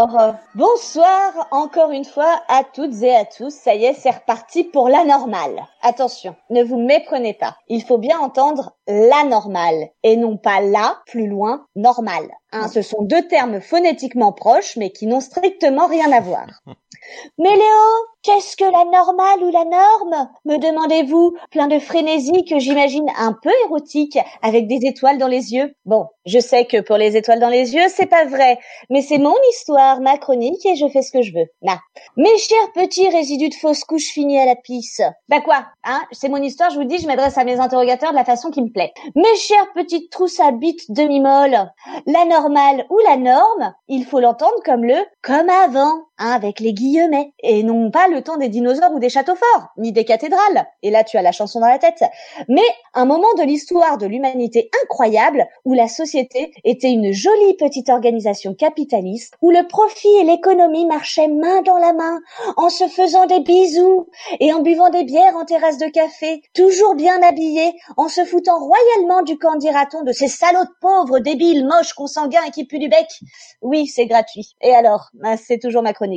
Euh, bonsoir encore une fois à toutes et à tous. Ça y est, c'est reparti pour la normale. Attention, ne vous méprenez pas. Il faut bien entendre la normale et non pas la, plus loin, normale. Hein, ce sont deux termes phonétiquement proches mais qui n'ont strictement rien à voir. Mais Léo, qu'est-ce que la normale ou la norme? Me demandez-vous, plein de frénésie que j'imagine un peu érotique, avec des étoiles dans les yeux. Bon, je sais que pour les étoiles dans les yeux, c'est pas vrai, mais c'est mon histoire, ma chronique, et je fais ce que je veux. Là. Mes chers petits résidus de fausse couche finis à la pisse. Bah quoi, hein? C'est mon histoire, je vous dis, je m'adresse à mes interrogateurs de la façon qui me plaît. Mes chères petites trousses à bites demi-molles, la normale ou la norme, il faut l'entendre comme le comme avant, avec les guillemets, et non pas le temps des dinosaures ou des châteaux forts, ni des cathédrales. Et là, tu as la chanson dans la tête. Mais un moment de l'histoire de l'humanité incroyable où la société était une jolie petite organisation capitaliste, où le profit et l'économie marchaient main dans la main, en se faisant des bisous et en buvant des bières en terrasse de café, toujours bien habillés, en se foutant royalement du camp, dira-t-on, de ces salauds de pauvres, débiles, moches, consanguins et qui puent du bec. Oui, c'est gratuit. Et alors, c'est toujours ma chronique,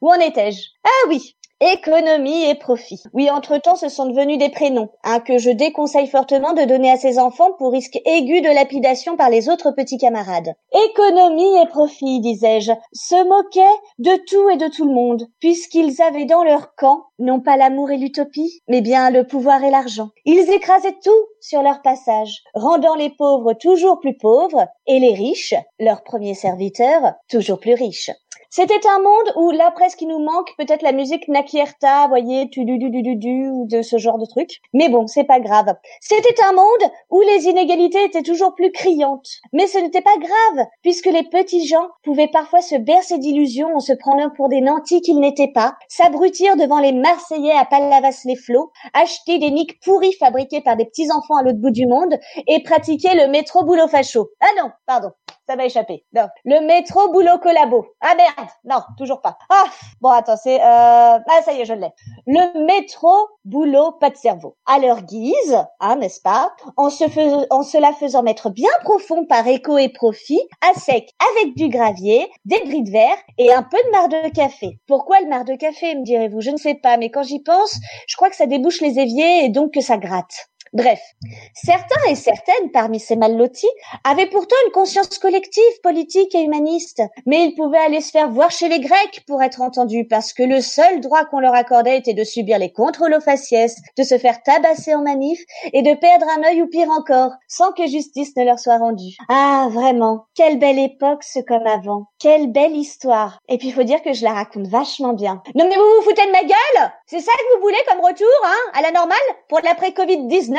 Où en étais-je? Ah oui, Économie et profit. Oui, entre-temps, ce sont devenus des prénoms, hein, que je déconseille fortement de donner à ses enfants pour risque aigu de lapidation par les autres petits camarades. Économie et profit, disais-je, se moquaient de tout et de tout le monde, puisqu'ils avaient dans leur camp non pas l'amour et l'utopie, mais bien le pouvoir et l'argent. Ils écrasaient tout sur leur passage, rendant les pauvres toujours plus pauvres et les riches, leurs premiers serviteurs, toujours plus riches. C'était un monde où là presque il nous manque peut-être la musique Nakierta, voyez, tu du du du du du ou de ce genre de truc. Mais bon, c'est pas grave. C'était un monde où les inégalités étaient toujours plus criantes. Mais ce n'était pas grave puisque les petits gens pouvaient parfois se bercer d'illusions en se prenant pour des nantis qu'ils n'étaient pas, s'abrutir devant les Marseillais à Palavas-les-Flots, acheter des niques pourris fabriqués par des petits enfants à l'autre bout du monde et pratiquer le métro boulot facho. Ah non, pardon, ça m'a échappé. Non. Le métro boulot collabo. Ah merde, non, toujours pas. Ah, bon attends, c'est euh... ah ça y est, je l'ai. Le métro boulot pas de cerveau. À leur guise, hein, n'est-ce pas En se fais... en se la faisant mettre bien profond par écho et profit, à sec avec du gravier, des bris de verre et un peu de marc de café. Pourquoi le marc de café, me direz-vous? Je ne sais pas, mais quand j'y pense, je crois que ça débouche les éviers et donc que ça gratte. Bref, certains et certaines parmi ces mal lotis avaient pourtant une conscience collective, politique et humaniste, mais ils pouvaient aller se faire voir chez les Grecs pour être entendus, parce que le seul droit qu'on leur accordait était de subir les contrôles aux faciès, de se faire tabasser en manif et de perdre un œil ou pire encore, sans que justice ne leur soit rendue. Ah, vraiment, quelle belle époque ce comme avant, quelle belle histoire. Et puis il faut dire que je la raconte vachement bien. Non mais vous vous foutez de ma gueule? C'est ça que vous voulez comme retour, hein, à la normale, pour l'après-Covid-19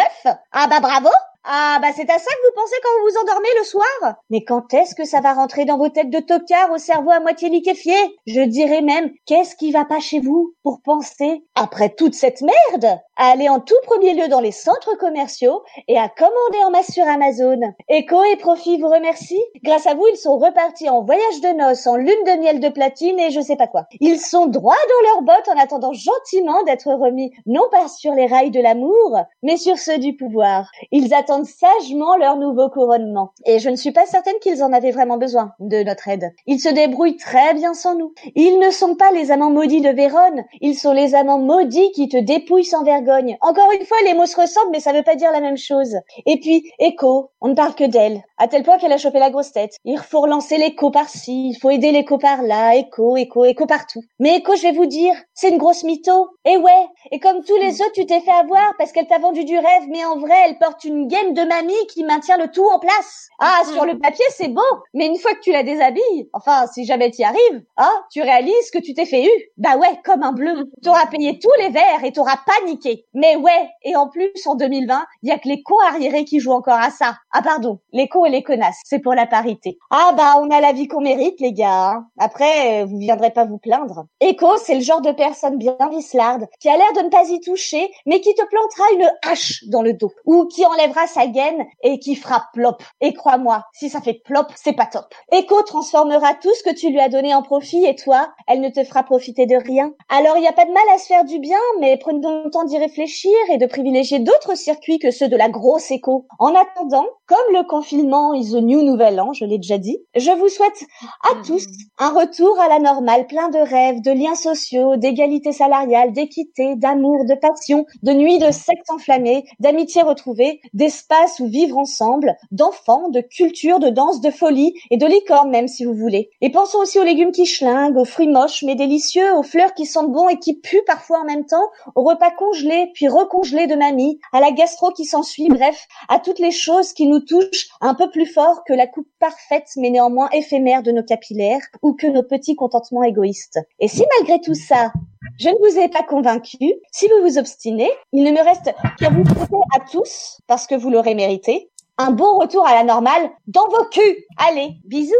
ah bah bravo ah bah c'est à ça que vous pensez quand vous vous endormez le soir? Mais quand est-ce que ça va rentrer dans vos têtes de tocard au cerveau à moitié liquéfié? Je dirais même, qu'est-ce qui va pas chez vous pour penser, après toute cette merde, à aller en tout premier lieu dans les centres commerciaux et à commander en masse sur Amazon? Echo et Profit vous remercient. Grâce à vous, ils sont repartis en voyage de noces, en lune de miel de platine et je sais pas quoi. Ils sont droits dans leurs bottes en attendant gentiment d'être remis, non pas sur les rails de l'amour, mais sur ceux du pouvoir. Ils attendent sagement leur nouveau couronnement. Et je ne suis pas certaine qu'ils en avaient vraiment besoin de notre aide. Ils se débrouillent très bien sans nous. Ils ne sont pas les amants maudits de Vérone, ils sont les amants maudits qui te dépouillent sans vergogne. Encore une fois, les mots se ressemblent, mais ça veut pas dire la même chose. Et puis, Echo, on ne parle que d'elle, à tel point qu'elle a chopé la grosse tête. Il faut relancer l'écho par-ci, il faut aider l'écho par-là, écho, écho, écho partout. Mais écho, je vais vous dire, c'est une grosse mytho. Et ouais, et comme tous les autres, tu t'es fait avoir parce qu'elle t'a vendu du rêve, mais en vrai, elle porte une gaine de mamie qui maintient le tout en place. Ah, mm. sur le papier, c'est beau, mais une fois que tu la déshabilles, enfin, si jamais t'y arrives, ah, tu réalises que tu t'es fait eu. Bah ouais, comme un bleu. Mm. T'auras payé tous les verres et t'auras paniqué. Mais ouais, et en plus, en 2020, il y a que les cons arriérés qui jouent encore à ça. Ah pardon, les cons et les connasses, c'est pour la parité. Ah bah, on a la vie qu'on mérite, les gars. Hein. Après, vous viendrez pas vous plaindre. Echo, c'est le genre de personne bien vislarde, qui a l'air de ne pas y toucher, mais qui te plantera une hache dans le dos, ou qui enlèvera sa gaine et qui fera plop. Et crois-moi, si ça fait plop, c'est pas top. Echo transformera tout ce que tu lui as donné en profit et toi, elle ne te fera profiter de rien. Alors il n'y a pas de mal à se faire du bien, mais prenons le temps d'y réfléchir et de privilégier d'autres circuits que ceux de la grosse écho. En attendant, comme le confinement is the new nouvel an, je l'ai déjà dit, je vous souhaite à tous un retour à la normale, plein de rêves, de liens sociaux, d'égalité salariale, d'équité, d'amour, de passion, de nuits de secte enflammée, d'amitié retrouvée, d'espace où vivre ensemble, d'enfants, de culture, de danse, de folie et de licorne même si vous voulez. Et pensons aussi aux légumes qui schlinguent, aux fruits moches mais délicieux, aux fleurs qui sentent bon et qui puent parfois en même temps, aux repas congelés puis recongelés de mamie, à la gastro qui s'ensuit, bref, à toutes les choses qui nous touchent un peu plus fort que la coupe parfaite mais néanmoins éphémère de nos capillaires ou que nos petits contentements égoïstes. Et si malgré tout ça, je ne vous ai pas convaincu. Si vous vous obstinez, il ne me reste qu'à vous souhaiter à tous, parce que vous l'aurez mérité, un bon retour à la normale dans vos culs. Allez, bisous